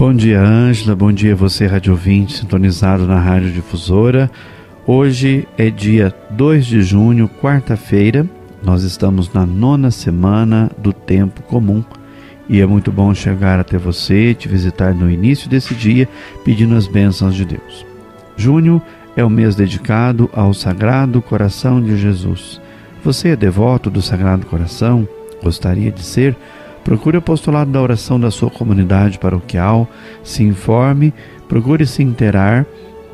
Bom dia, Ângela. Bom dia, você, rádio ouvinte, sintonizado na Rádio Difusora. Hoje é dia 2 de junho, quarta-feira. Nós estamos na nona semana do tempo comum e é muito bom chegar até você, te visitar no início desse dia, pedindo as bênçãos de Deus. Junho é o mês dedicado ao Sagrado Coração de Jesus. Você é devoto do Sagrado Coração? Gostaria de ser? Procure o apostolado da oração da sua comunidade paroquial, se informe, procure se interar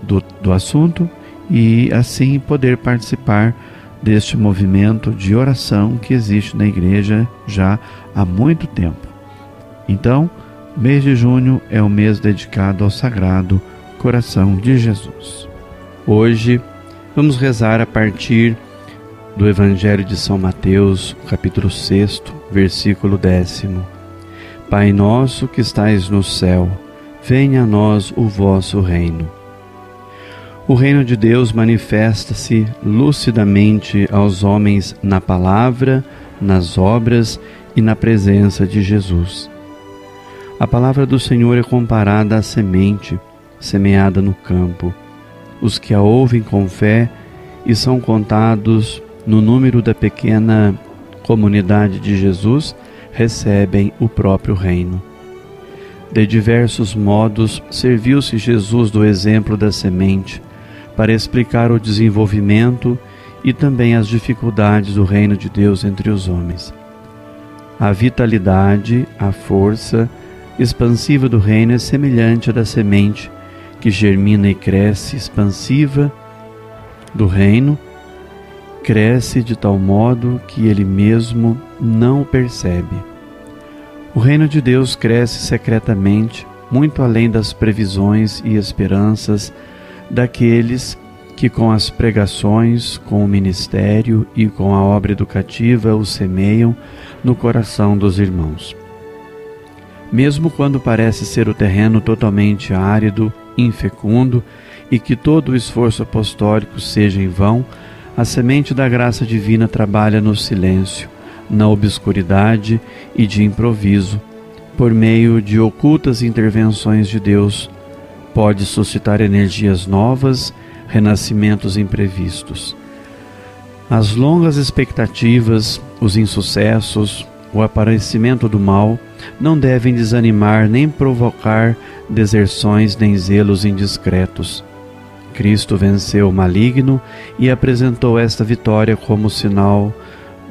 do, do assunto e assim poder participar deste movimento de oração que existe na igreja já há muito tempo. Então, mês de junho é o mês dedicado ao Sagrado Coração de Jesus. Hoje vamos rezar a partir do Evangelho de São Mateus, capítulo 6, versículo décimo. Pai nosso que estais no céu, venha a nós o vosso reino. O reino de Deus manifesta-se lucidamente aos homens na palavra, nas obras e na presença de Jesus. A palavra do Senhor é comparada à semente semeada no campo. Os que a ouvem com fé e são contados no número da pequena comunidade de Jesus, recebem o próprio reino. De diversos modos, serviu-se Jesus do exemplo da semente para explicar o desenvolvimento e também as dificuldades do reino de Deus entre os homens. A vitalidade, a força expansiva do reino é semelhante à da semente que germina e cresce expansiva do reino cresce de tal modo que ele mesmo não o percebe. O reino de Deus cresce secretamente, muito além das previsões e esperanças daqueles que, com as pregações, com o ministério e com a obra educativa, o semeiam no coração dos irmãos. Mesmo quando parece ser o terreno totalmente árido, infecundo e que todo o esforço apostólico seja em vão, a semente da graça divina trabalha no silêncio, na obscuridade e de improviso, por meio de ocultas intervenções de Deus, pode suscitar energias novas, renascimentos imprevistos. As longas expectativas, os insucessos, o aparecimento do mal não devem desanimar nem provocar deserções nem zelos indiscretos. Cristo venceu o maligno e apresentou esta vitória como sinal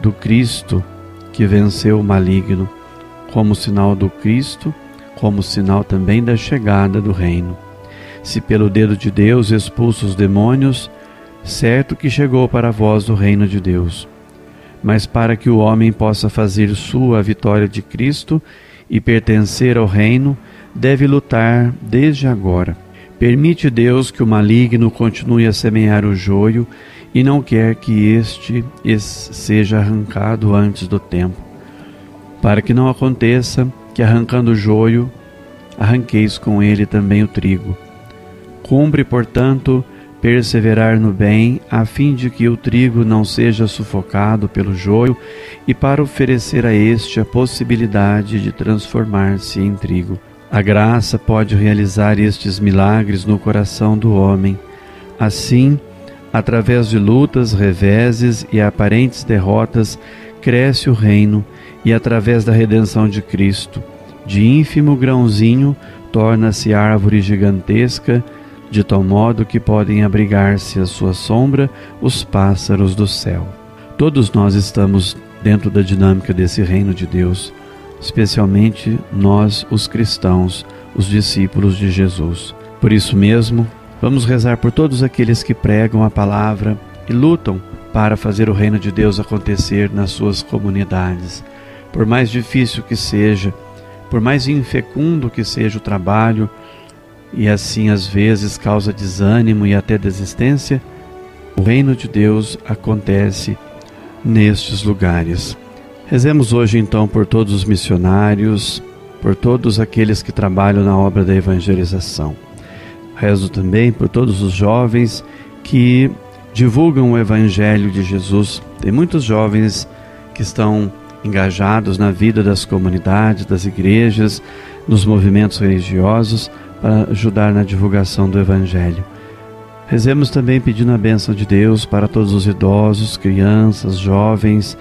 do Cristo que venceu o maligno, como sinal do Cristo, como sinal também da chegada do reino. Se pelo dedo de Deus expulsa os demônios, certo que chegou para vós o reino de Deus. Mas para que o homem possa fazer sua a vitória de Cristo e pertencer ao reino, deve lutar desde agora Permite Deus que o maligno continue a semear o joio e não quer que este seja arrancado antes do tempo, para que não aconteça que arrancando o joio, arranqueis com ele também o trigo. Cumpre, portanto, perseverar no bem, a fim de que o trigo não seja sufocado pelo joio, e para oferecer a este a possibilidade de transformar-se em trigo. A graça pode realizar estes milagres no coração do homem. Assim, através de lutas, reveses e aparentes derrotas, cresce o reino e, através da redenção de Cristo, de ínfimo grãozinho, torna-se árvore gigantesca, de tal modo que podem abrigar-se à sua sombra os pássaros do céu. Todos nós estamos dentro da dinâmica desse reino de Deus especialmente nós, os cristãos, os discípulos de Jesus. Por isso mesmo, vamos rezar por todos aqueles que pregam a palavra e lutam para fazer o reino de Deus acontecer nas suas comunidades. Por mais difícil que seja, por mais infecundo que seja o trabalho, e assim às vezes causa desânimo e até desistência, o reino de Deus acontece nestes lugares. Rezemos hoje então por todos os missionários, por todos aqueles que trabalham na obra da evangelização. Rezo também por todos os jovens que divulgam o Evangelho de Jesus. Tem muitos jovens que estão engajados na vida das comunidades, das igrejas, nos movimentos religiosos para ajudar na divulgação do Evangelho. Rezemos também pedindo a bênção de Deus para todos os idosos, crianças, jovens,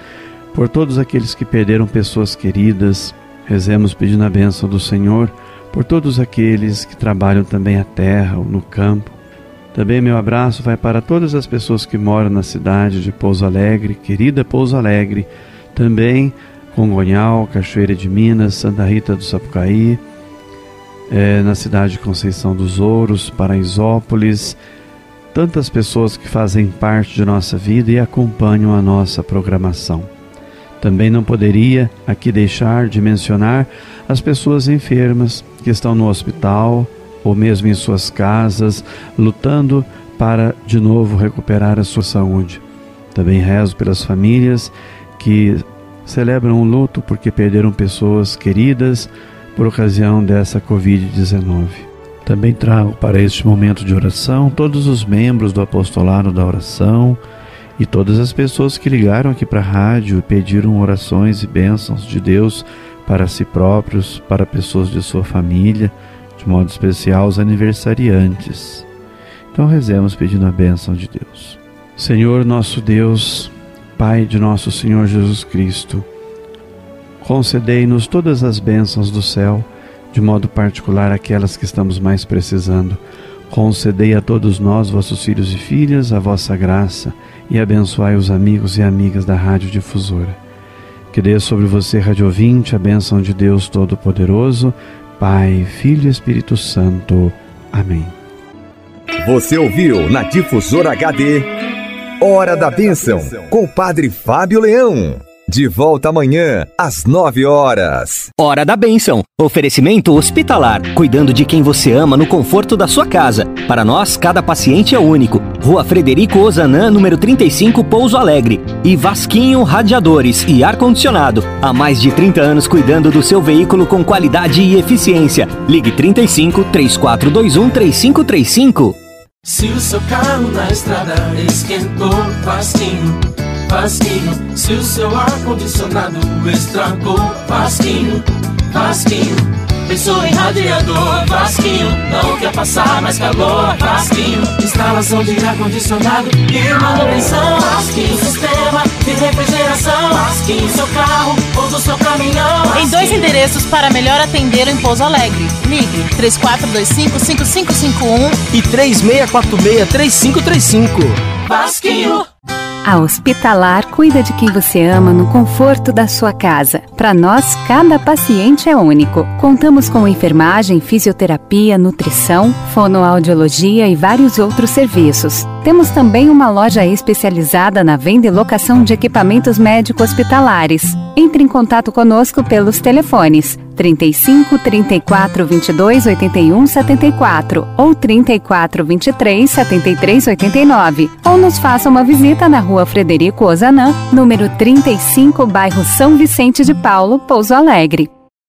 por todos aqueles que perderam pessoas queridas. Rezemos pedindo a bênção do Senhor por todos aqueles que trabalham também a terra ou no campo. Também meu abraço vai para todas as pessoas que moram na cidade de Pouso Alegre, querida Pouso Alegre, também Congonhal, Cachoeira de Minas, Santa Rita do Sapucaí, é, na cidade de Conceição dos Ouros, Paraisópolis, tantas pessoas que fazem parte de nossa vida e acompanham a nossa programação. Também não poderia aqui deixar de mencionar as pessoas enfermas que estão no hospital ou mesmo em suas casas, lutando para de novo recuperar a sua saúde. Também rezo pelas famílias que celebram o luto porque perderam pessoas queridas por ocasião dessa Covid-19. Também trago para este momento de oração todos os membros do apostolado da oração e todas as pessoas que ligaram aqui para a rádio e pediram orações e bênçãos de Deus para si próprios, para pessoas de sua família, de modo especial os aniversariantes. Então rezemos pedindo a bênção de Deus. Senhor nosso Deus, Pai de nosso Senhor Jesus Cristo, concedei-nos todas as bênçãos do céu, de modo particular aquelas que estamos mais precisando. Concedei a todos nós, vossos filhos e filhas, a vossa graça e abençoai os amigos e amigas da Rádio Difusora. Que dê sobre você, Rádio Ouvinte, a bênção de Deus Todo-Poderoso, Pai, Filho e Espírito Santo. Amém. Você ouviu na Difusora HD Hora da Bênção com o Padre Fábio Leão. De volta amanhã, às nove horas. Hora da Bênção. Oferecimento hospitalar. Cuidando de quem você ama no conforto da sua casa. Para nós, cada paciente é único. Rua Frederico Ozanam, número 35, Pouso Alegre. E Vasquinho Radiadores e Ar-Condicionado. Há mais de 30 anos cuidando do seu veículo com qualidade e eficiência. Ligue 35 3421 3535. Se o seu carro na estrada esquentou, Vasquinho Vasquinho, se o seu ar-condicionado estragou, Vasquinho, Vasquinho. Pensou em radiador, Vasquinho, não quer passar mais calor, Vasquinho. Instalação de ar-condicionado e manutenção, Vasquinho. Sistema de refrigeração, Vasquinho. Seu carro ou do seu caminhão, Em dois endereços para melhor atender em Pouso Alegre. Ligue 3425-5551 e 3646-3535. Vasquinho. A Hospitalar cuida de quem você ama no conforto da sua casa. Para nós, cada paciente é único. Contamos com enfermagem, fisioterapia, nutrição, fonoaudiologia e vários outros serviços. Temos também uma loja especializada na venda e locação de equipamentos médico-hospitalares. Entre em contato conosco pelos telefones 35 34 22 81 74 ou 34 23 73 89 ou nos faça uma visita na rua Frederico Ozanam, número 35, bairro São Vicente de Paulo, Pouso Alegre.